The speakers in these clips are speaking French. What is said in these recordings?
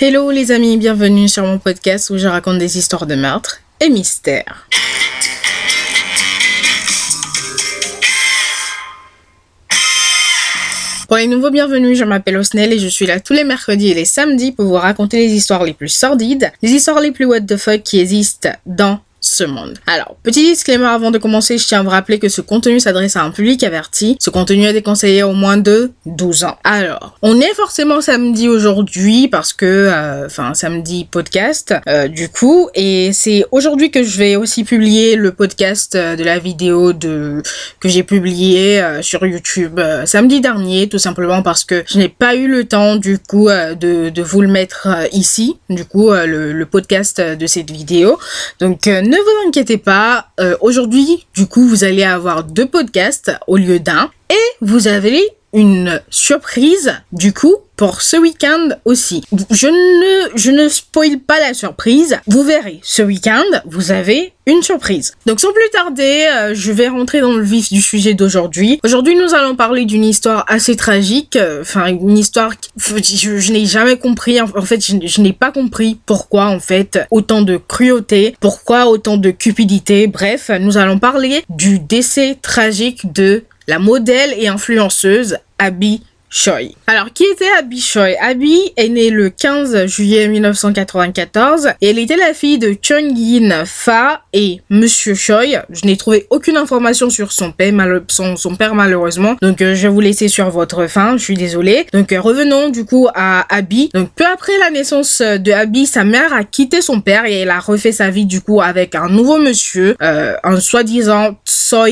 Hello les amis, bienvenue sur mon podcast où je raconte des histoires de meurtres et mystères. Pour les nouveaux bienvenus, je m'appelle Osnel et je suis là tous les mercredis et les samedis pour vous raconter les histoires les plus sordides, les histoires les plus what the fuck qui existent dans ce monde. Alors, petit disclaimer avant de commencer, je tiens à vous rappeler que ce contenu s'adresse à un public averti. Ce contenu est déconseillé au moins de 12 ans. Alors, on est forcément samedi aujourd'hui parce que, euh, enfin, samedi podcast, euh, du coup, et c'est aujourd'hui que je vais aussi publier le podcast euh, de la vidéo de que j'ai publié sur YouTube samedi dernier, tout simplement parce que je n'ai pas eu le temps, du coup, de, de vous le mettre ici, du coup, le, le, podcast de cette vidéo. Donc, ne vous inquiétez pas, euh, aujourd'hui, du coup, vous allez avoir deux podcasts au lieu d'un. Et vous avez une surprise, du coup, pour ce week-end aussi. Je ne, je ne spoil pas la surprise. Vous verrez, ce week-end, vous avez une surprise. Donc sans plus tarder, euh, je vais rentrer dans le vif du sujet d'aujourd'hui. Aujourd'hui, nous allons parler d'une histoire assez tragique. Euh, enfin, une histoire que je, n'ai jamais compris. En, fait, je, je n'ai pas compris pourquoi, en fait, autant de cruauté, pourquoi autant de cupidité. Bref, nous allons parler du décès tragique de la modèle et influenceuse Abby Choi. Alors, qui était Abby Choi? Abby est née le 15 juillet 1994 et elle était la fille de Chung Yin Fa et Monsieur Choi. Je n'ai trouvé aucune information sur son père, malheureusement. Donc, euh, je vais vous laisser sur votre fin. Je suis désolée. Donc, euh, revenons du coup à Abby. Donc, peu après la naissance de Abby, sa mère a quitté son père et elle a refait sa vie du coup avec un nouveau monsieur, euh, un soi-disant Soi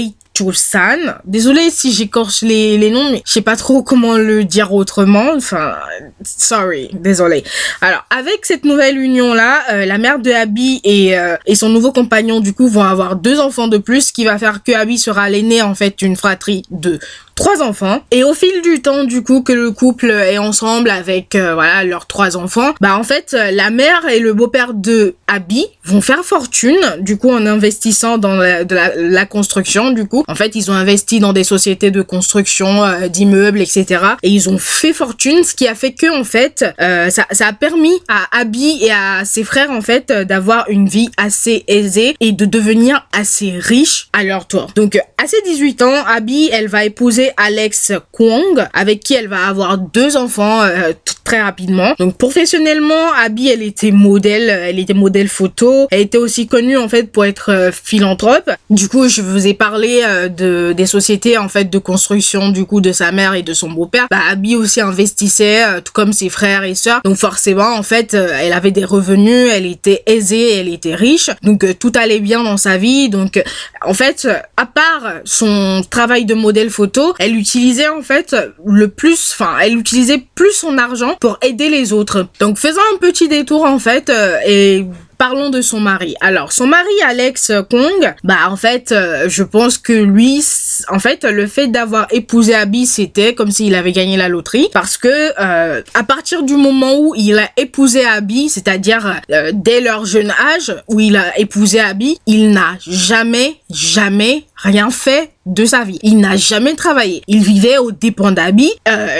Chusan. Désolée si j'écorche les, les noms, mais je sais pas trop comment le dire autrement. Enfin, sorry, désolé. Alors, avec cette nouvelle union-là, euh, la mère de Abby et, euh, et son nouveau compagnon, du coup, vont avoir deux enfants de plus, ce qui va faire que Abby sera l'aîné, en fait, d'une fratrie de trois enfants. Et au fil du temps, du coup, que le couple est ensemble avec, euh, voilà, leurs trois enfants, bah, en fait, la mère et le beau-père de Abby vont faire fortune, du coup, en investissant dans la, construction, du coup. En fait, ils ont investi dans des sociétés de construction, euh, d'immeubles, etc. Et ils ont fait fortune, ce qui a fait que, en fait, euh, ça, ça a permis à Abby et à ses frères, en fait, d'avoir une vie assez aisée et de devenir assez riches à leur tour. Donc, à ses 18 ans, Abby, elle va épouser Alex Kwong, avec qui elle va avoir deux enfants euh, très rapidement. Donc professionnellement, Abby, elle était modèle, elle était modèle photo. Elle était aussi connue en fait pour être euh, philanthrope. Du coup, je vous ai parlé euh, de des sociétés en fait de construction du coup de sa mère et de son beau-père. Bah, Abby aussi investissait, tout comme ses frères et sœurs. Donc forcément, en fait, elle avait des revenus, elle était aisée, elle était riche. Donc tout allait bien dans sa vie. Donc en fait, à part son travail de modèle photo, elle utilisait en fait le plus, enfin, elle utilisait plus son argent pour aider les autres. Donc faisant un petit détour en fait euh, et parlons de son mari. Alors, son mari Alex Kong, bah en fait, euh, je pense que lui, en fait, le fait d'avoir épousé Abby, c'était comme s'il avait gagné la loterie, parce que euh, à partir du moment où il a épousé Abby, c'est-à-dire euh, dès leur jeune âge où il a épousé Abby, il n'a jamais, jamais rien fait de sa vie. Il n'a jamais travaillé. Il vivait aux dépens d'Abby.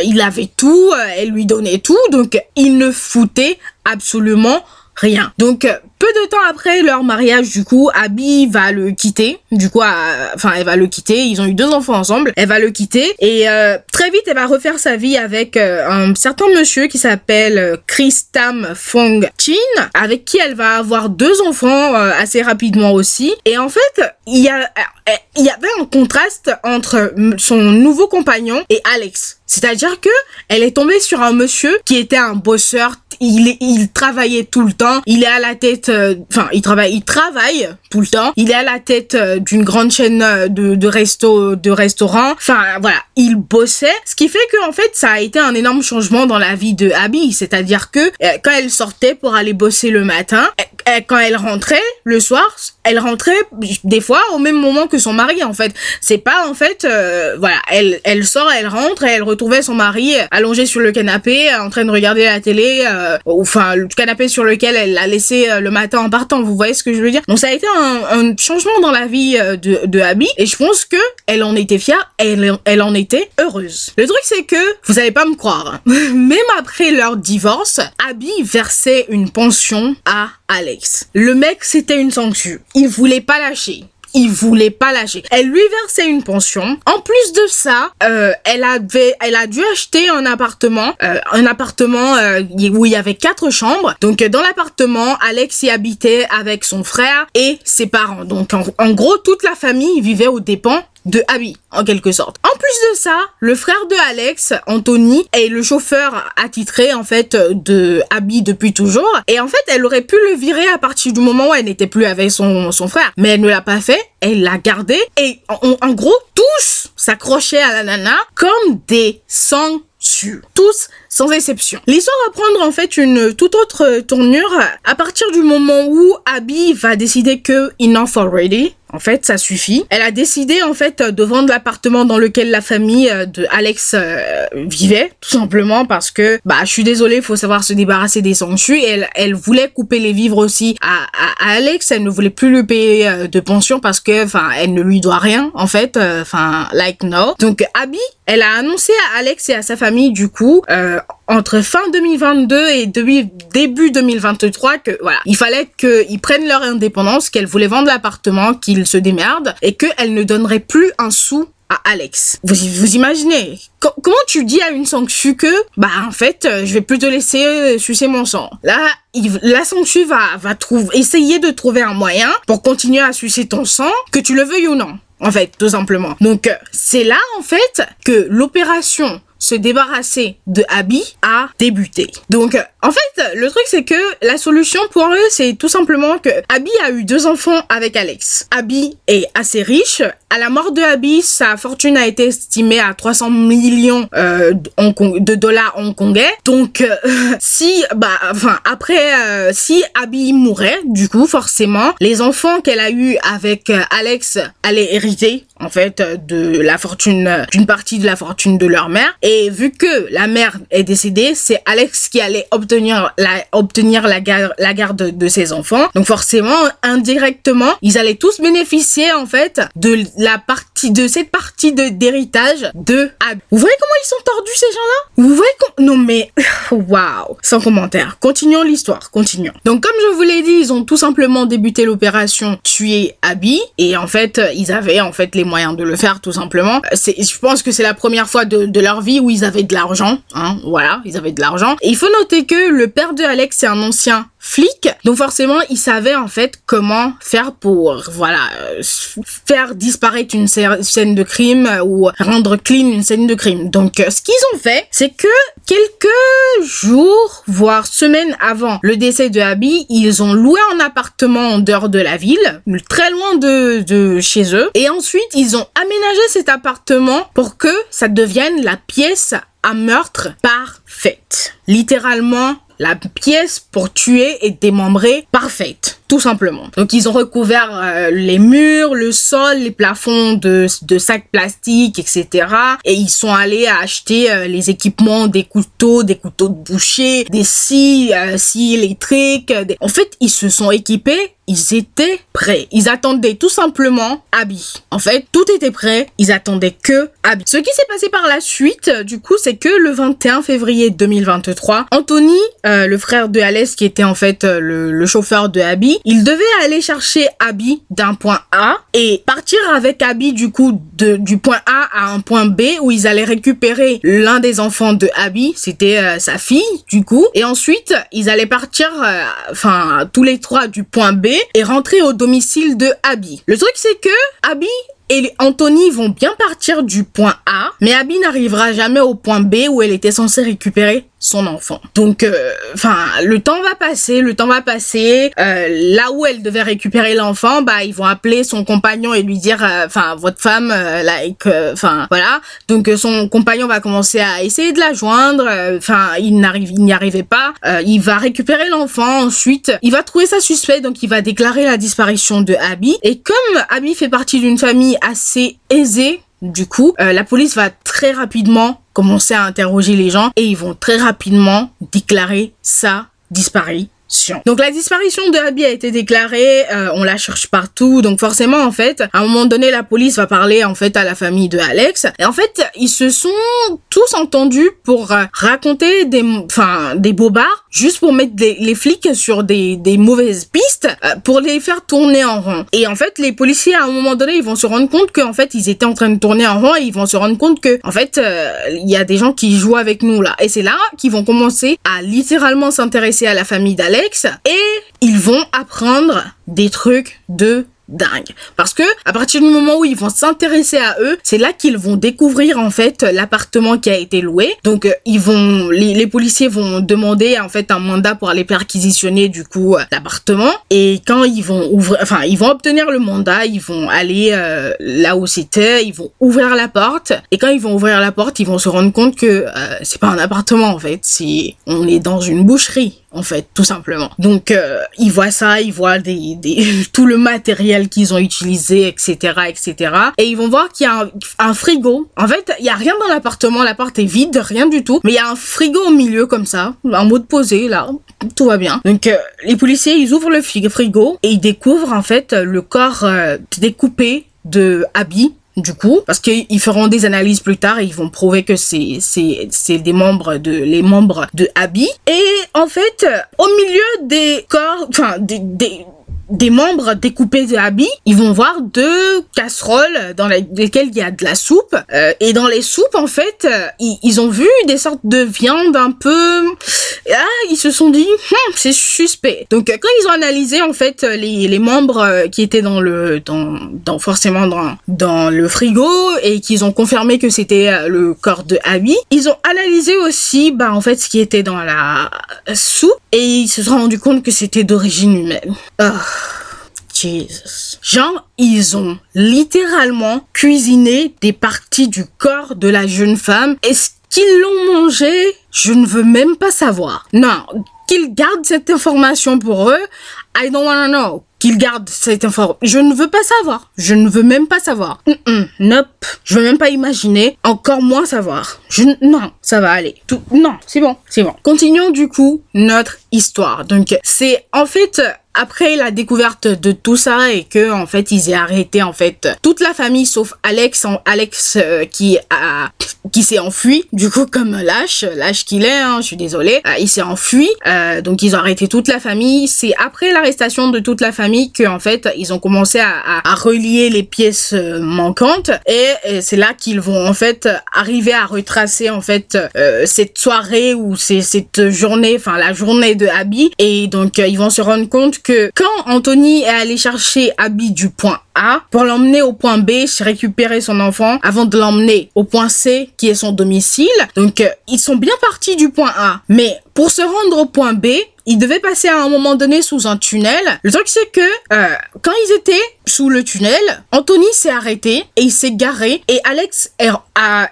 il avait tout, elle lui donnait tout, donc il ne foutait absolument rien. Donc peu de temps après leur mariage, du coup, Abby va le quitter. Du coup, enfin, elle va le quitter. Ils ont eu deux enfants ensemble. Elle va le quitter et euh, très vite, elle va refaire sa vie avec euh, un certain monsieur qui s'appelle euh, Chris Tam Fong Chin, avec qui elle va avoir deux enfants assez rapidement aussi. Et en fait, il y a il y avait un contraste entre son nouveau compagnon et Alex. C'est-à-dire que elle est tombée sur un monsieur qui était un bosseur. Il, il travaillait tout le temps. Il est à la tête euh, enfin, il travaille, il travaille tout le temps. Il est à la tête euh, d'une grande chaîne euh, de, resto, de restaurants. Enfin, voilà, il bossait. Ce qui fait que, en fait, ça a été un énorme changement dans la vie de Abby. C'est-à-dire que, quand elle sortait pour aller bosser le matin, quand elle rentrait le soir, elle rentrait des fois au même moment que son mari en fait. C'est pas en fait euh, voilà, elle elle sort, elle rentre et elle retrouvait son mari allongé sur le canapé en train de regarder la télé euh, enfin le canapé sur lequel elle l'a laissé euh, le matin en partant, vous voyez ce que je veux dire? Donc ça a été un, changement dans la vie de de Abby et je pense que elle en était fière, elle elle en était heureuse. Le truc c'est que vous allez pas me croire, même après leur divorce, Abby versait une pension à Alex. Le mec c'était une sanction il voulait pas lâcher il voulait pas lâcher. Elle lui versait une pension. En plus de ça, euh, elle avait, elle a dû acheter un appartement, euh, un appartement euh, où il y avait quatre chambres. Donc dans l'appartement, Alex y habitait avec son frère et ses parents. Donc en, en gros, toute la famille vivait aux dépens de Abby, en quelque sorte. En plus de ça, le frère de Alex, Anthony, est le chauffeur attitré, en fait, de Abby depuis toujours. Et en fait, elle aurait pu le virer à partir du moment où elle n'était plus avec son, son frère. Mais elle ne l'a pas fait, elle l'a gardé. Et en, gros, tous s'accrochaient à la nana comme des sangs tous sans exception. L'histoire va prendre en fait une toute autre tournure à partir du moment où Abby va décider que enough already, en fait, ça suffit. Elle a décidé en fait de vendre l'appartement dans lequel la famille euh, de Alex euh, vivait, tout simplement parce que bah je suis désolée, il faut savoir se débarrasser des sanctues. Elle elle voulait couper les vivres aussi à, à, Alex. Elle ne voulait plus lui payer euh, de pension parce que enfin elle ne lui doit rien en fait. Enfin like no. Donc Abby, elle a annoncé à Alex et à sa famille du coup entre fin 2022 et début 2023 que il fallait qu'ils prennent leur indépendance, qu'elle voulait vendre l'appartement, qu'ils se démerdent et qu'elle ne donnerait plus un sou à Alex. Vous, imaginez? Comment tu dis à une sanctue que bah en fait euh, je vais plus te laisser euh, sucer mon sang? Là, la sanctue va essayer de trouver un moyen pour continuer à sucer ton sang, que tu le veuilles ou non. En fait, tout simplement. Donc euh, c'est là en fait que l'opération se débarrasser de Abby a débuté. Donc, en fait, le truc c'est que la solution pour eux, c'est tout simplement que Abby a eu deux enfants avec Alex. Abby est assez riche. À la mort de Abby, sa fortune a été estimée à 300 millions euh, de dollars hongkongais. Donc, euh, si, bah, enfin, après, euh, si Abby mourait, du coup, forcément, les enfants qu'elle a eu avec Alex allaient hériter en fait de la fortune d'une partie de la fortune de leur mère et vu que la mère est décédée c'est Alex qui allait obtenir la obtenir la garde la garde de ses enfants. Donc forcément indirectement ils allaient tous bénéficier en fait de la partie de cette partie de d'héritage de Ab. Vous voyez comment ils sont tordus ces gens-là? Vous voyez non mais waouh! Sans commentaire. Continuons l'histoire continuons. Donc comme je vous l'ai dit ils ont tout simplement débuté l'opération tuer Abby. Et en fait ils avaient en fait les moyen de le faire tout simplement. Je pense que c'est la première fois de, de, leur vie où ils avaient de l'argent, hein, voilà, ils avaient de l'argent. Et il faut noter que le père de Alex c'est un ancien flic, donc forcément il savait en fait comment faire pour, voilà, euh, faire disparaître une scène de crime ou rendre clean une scène de crime. Donc euh, ce qu'ils ont fait, c'est que quelques jours, voire semaines avant le décès de Abby, ils ont loué un appartement en dehors de la ville, très loin de, de chez eux, et ensuite ils ont aménagé cet appartement pour que ça devienne la pièce à meurtre parfaite. Littéralement, la pièce pour tuer et démembrer parfaite tout simplement. Donc ils ont recouvert euh, les murs, le sol, les plafonds de, de sacs plastiques, etc. Et ils sont allés acheter euh, les équipements, des couteaux, des couteaux de boucher, des scies, euh, scies électriques. En fait, ils se sont équipés ils étaient prêts. Ils attendaient tout simplement Abby. En fait, tout était prêt. Ils attendaient que Abby. Ce qui s'est passé par la suite, du coup, c'est que le 21 février 2023, Anthony, le frère de Alès, qui était en fait le, le chauffeur de Abby, il devait aller chercher Abby d'un point A et partir avec Abby du coup de, du point A à un point B où ils allaient récupérer l'un des enfants de Abby, c'était euh, sa fille du coup, et ensuite ils allaient partir, euh, enfin tous les trois du point B et rentrer au domicile de Abby. Le truc c'est que Abby et Anthony vont bien partir du point A, mais Abby n'arrivera jamais au point B où elle était censée récupérer son enfant. Donc, euh, enfin, le temps va passer, le temps va passer. Euh, là où elle devait récupérer l'enfant, bah, ils vont appeler son compagnon et lui dire, euh, enfin, votre femme, like, enfin, voilà. Donc, son compagnon va commencer à essayer de la joindre. Enfin, il n'arrive, il n'y arrivait pas. il va récupérer l'enfant. Ensuite, il va trouver ça suspect, donc il va déclarer la disparition de Abby. Et comme Abby fait partie d'une famille assez aisée, du coup, la police va très rapidement commencer à interroger les gens et ils vont très rapidement déclarer sa Donc la disparition de Abby a été déclarée, euh, on la cherche partout, donc forcément en fait, à un moment donné, la police va parler en fait à la famille de Alex, et en fait, ils se sont tous entendus pour euh, raconter des, enfin, des bobards, juste pour mettre les flics sur des, des mauvaises pistes, euh, pour les faire tourner en rond. Et en fait, les policiers à un moment donné, ils vont se rendre compte qu'en fait, ils étaient en train de tourner en rond, et ils vont se rendre compte que en fait, il y a des gens qui jouent avec nous là, et c'est là qu'ils vont commencer à littéralement s'intéresser à la famille d'Alex et ils vont apprendre des trucs de dingue. Parce que à partir du moment où ils vont s'intéresser à eux, c'est là qu'ils vont découvrir en fait l'appartement qui a été loué. Donc euh, ils vont, les, policiers vont demander en fait un mandat pour aller perquisitionner du coup euh, l'appartement. Et quand ils vont ouvrir, enfin ils vont obtenir le mandat, ils vont aller euh, là où c'était, ils vont ouvrir la porte. Et quand ils vont ouvrir la porte, ils vont se rendre compte que c'est pas un appartement en fait, c'est on est dans une boucherie en fait, tout simplement. Donc, euh, ils voient ça, ils voient tout le matériel qu'ils ont utilisé, etc., etc. Et ils vont voir qu'il y a un, frigo. En fait, il y a rien dans l'appartement, la porte est vide, rien du tout. Mais il y a un frigo au milieu, comme ça, un mode posé, là, tout va bien. Donc, euh, les policiers, ils ouvrent le frigo et ils découvrent, en fait, le corps euh, découpé de Abby du coup, parce qu'ils feront des analyses plus tard et ils vont prouver que c'est c'est c'est des membres de les membres de Abby. Et en fait, au milieu des corps, enfin des, des des membres découpés de Abby, ils vont voir deux casseroles dans lesquelles il y a de la soupe. Euh, et dans les soupes, en fait, euh, ils, ont vu des sortes de viande un peu... Ah, ils se sont dit, hum, c'est suspect. Donc quand ils ont analysé, en fait, les, les membres qui étaient dans le... Dans, dans forcément dans, dans le frigo et qu'ils ont confirmé que c'était euh, le corps de Abby, ils ont analysé aussi, bah, en fait, ce qui était dans la soupe et ils se sont rendus compte que c'était d'origine humaine. Oh. Genre, ils ont littéralement cuisiné des parties du corps de la jeune femme. Est-ce qu'ils l'ont mangé? Je ne veux même pas savoir. Non, qu'ils gardent cette information pour eux. I don't wanna know. Qu'ils gardent cette information. Je ne veux pas savoir. Je ne veux même pas savoir. nope. Je veux même pas imaginer. Encore moins savoir. Non, ça va aller. Non, c'est bon, c'est bon. Continuons du coup notre histoire. Donc, c'est en fait après la découverte de tout ça et que en fait ils aient arrêté en fait toute la famille sauf Alex Alex euh, qui a qui s'est enfui du coup comme lâche lâche qu'il est hein, je suis désolée euh, il s'est enfui euh, donc ils ont arrêté toute la famille. C'est après l'arrestation de toute la famille que en fait ils ont commencé à, à, relier les pièces manquantes et, c'est là qu'ils vont en fait arriver à retracer en fait cette soirée ou cette journée enfin la journée de Abby. Et donc ils vont se rendre compte que quand Anthony est allé chercher Abby du point A pour l'emmener au point B, récupérer son enfant avant de l'emmener au point C qui est son domicile. Donc euh, ils sont bien partis du point A, mais pour se rendre au point B, ils devaient passer à un moment donné sous un tunnel. Le truc c'est que euh, quand ils étaient sous le tunnel, Anthony s'est arrêté et il s'est garé et Alex est,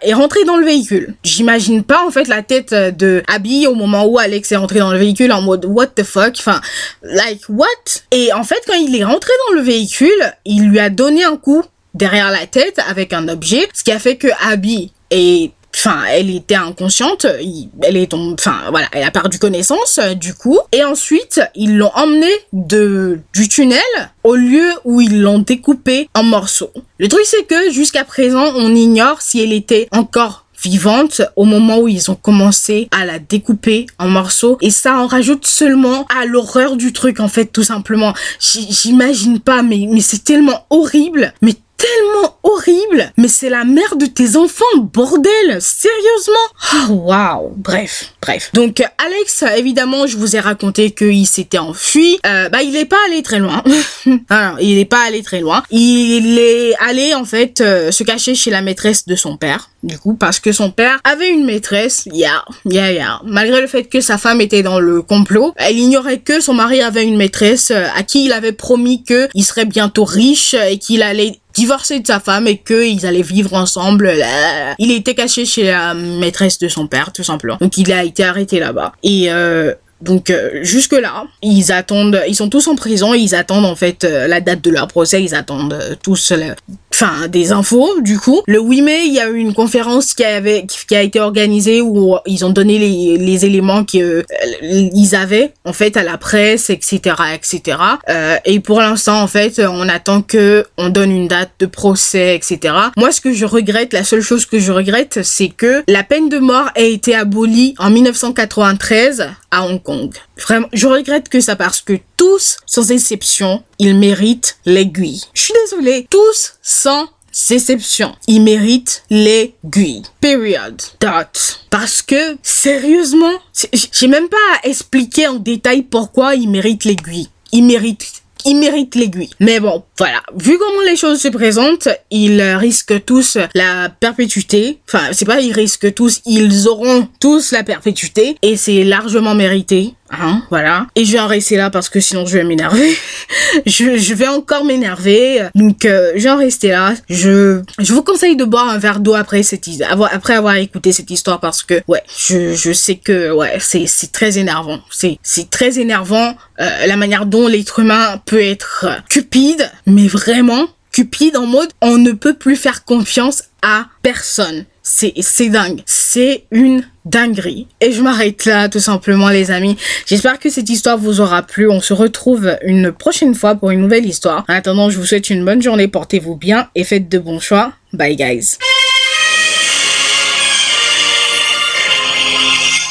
est rentré dans le véhicule. J'imagine pas en fait la tête de Abby au moment où Alex est rentré dans le véhicule en mode what the fuck, enfin like what? Et en fait quand il est rentré dans le véhicule, il lui a donné un coup derrière la tête avec un objet, ce qui a fait que Abby est enfin elle était inconsciente elle est enfin voilà elle a perdu connaissance euh, du coup. Et ensuite ils l'ont emmenée du tunnel au lieu où ils l'ont découpée en morceaux. Le truc c'est que jusqu'à présent on ignore si elle était encore vivante au moment où ils ont commencé à la découper en morceaux. Et ça en rajoute seulement à l'horreur du truc en fait tout simplement. J'imagine pas mais mais c'est tellement horrible. Mais tellement horrible. Mais c'est la mère de tes enfants, bordel. Sérieusement? Oh, waouh. Bref, bref. Donc, Alex, évidemment, je vous ai raconté qu'il s'était enfui. Euh, bah, il est pas allé très loin. Alors, il est pas allé très loin. Il est allé, en fait, euh, se cacher chez la maîtresse de son père. Du coup, parce que son père avait une maîtresse, ya, ya, ya. Malgré le fait que sa femme était dans le complot, elle ignorait que son mari avait une maîtresse euh, à qui il avait promis que il serait bientôt riche et qu'il allait divorcer de sa femme et qu'ils allaient vivre ensemble. Il était caché chez la maîtresse de son père, tout simplement. Donc il a arrêté là-bas. Et euh, donc euh, jusque là, ils attendent, ils sont tous en prison, ils attendent en fait euh, la date de leur procès, ils attendent tous, enfin des infos. Du coup, le 8 mai, il y a eu une conférence qui avait, qui a été organisée où ils ont donné les, éléments qu'ils ils avaient en fait à la presse, etc., etc. et pour l'instant, en fait, on attend que on donne une date de procès, etc. Moi, ce que je regrette, la seule chose que je regrette, c'est que la peine de mort a été abolie en 1993 à Hong Kong. Vraiment, je regrette que ça parce que tous, sans exception, ils méritent l'aiguille. Je suis désolée, tous sans exception, ils méritent l'aiguille. Period. Dot. Parce que, sérieusement, j'ai même pas à expliquer en détail pourquoi ils méritent l'aiguille. Ils méritent ils méritent l'aiguille. Mais bon, voilà. Vu comment les choses se présentent, ils risquent tous la perpétuité. Enfin, c'est pas ils risquent tous, ils auront tous la perpétuité. Et c'est largement mérité. Hein, voilà. Et je vais en rester là parce que sinon je vais m'énerver. je, vais encore m'énerver. Donc euh, je vais en rester là. Je, vous conseille de boire un verre d'eau après avoir écouté cette histoire parce que ouais, je, sais que c'est très énervant. C'est c'est très énervant euh, la manière dont l'être humain peut être cupide, mais vraiment cupide en mode on ne peut plus faire confiance à personne. C'est, dingue. C'est une dinguerie. Et je m'arrête là, tout simplement, les amis. J'espère que cette histoire vous aura plu. On se retrouve une prochaine fois pour une nouvelle histoire. En attendant, je vous souhaite une bonne journée. Portez-vous bien et faites de bons choix. Bye, guys.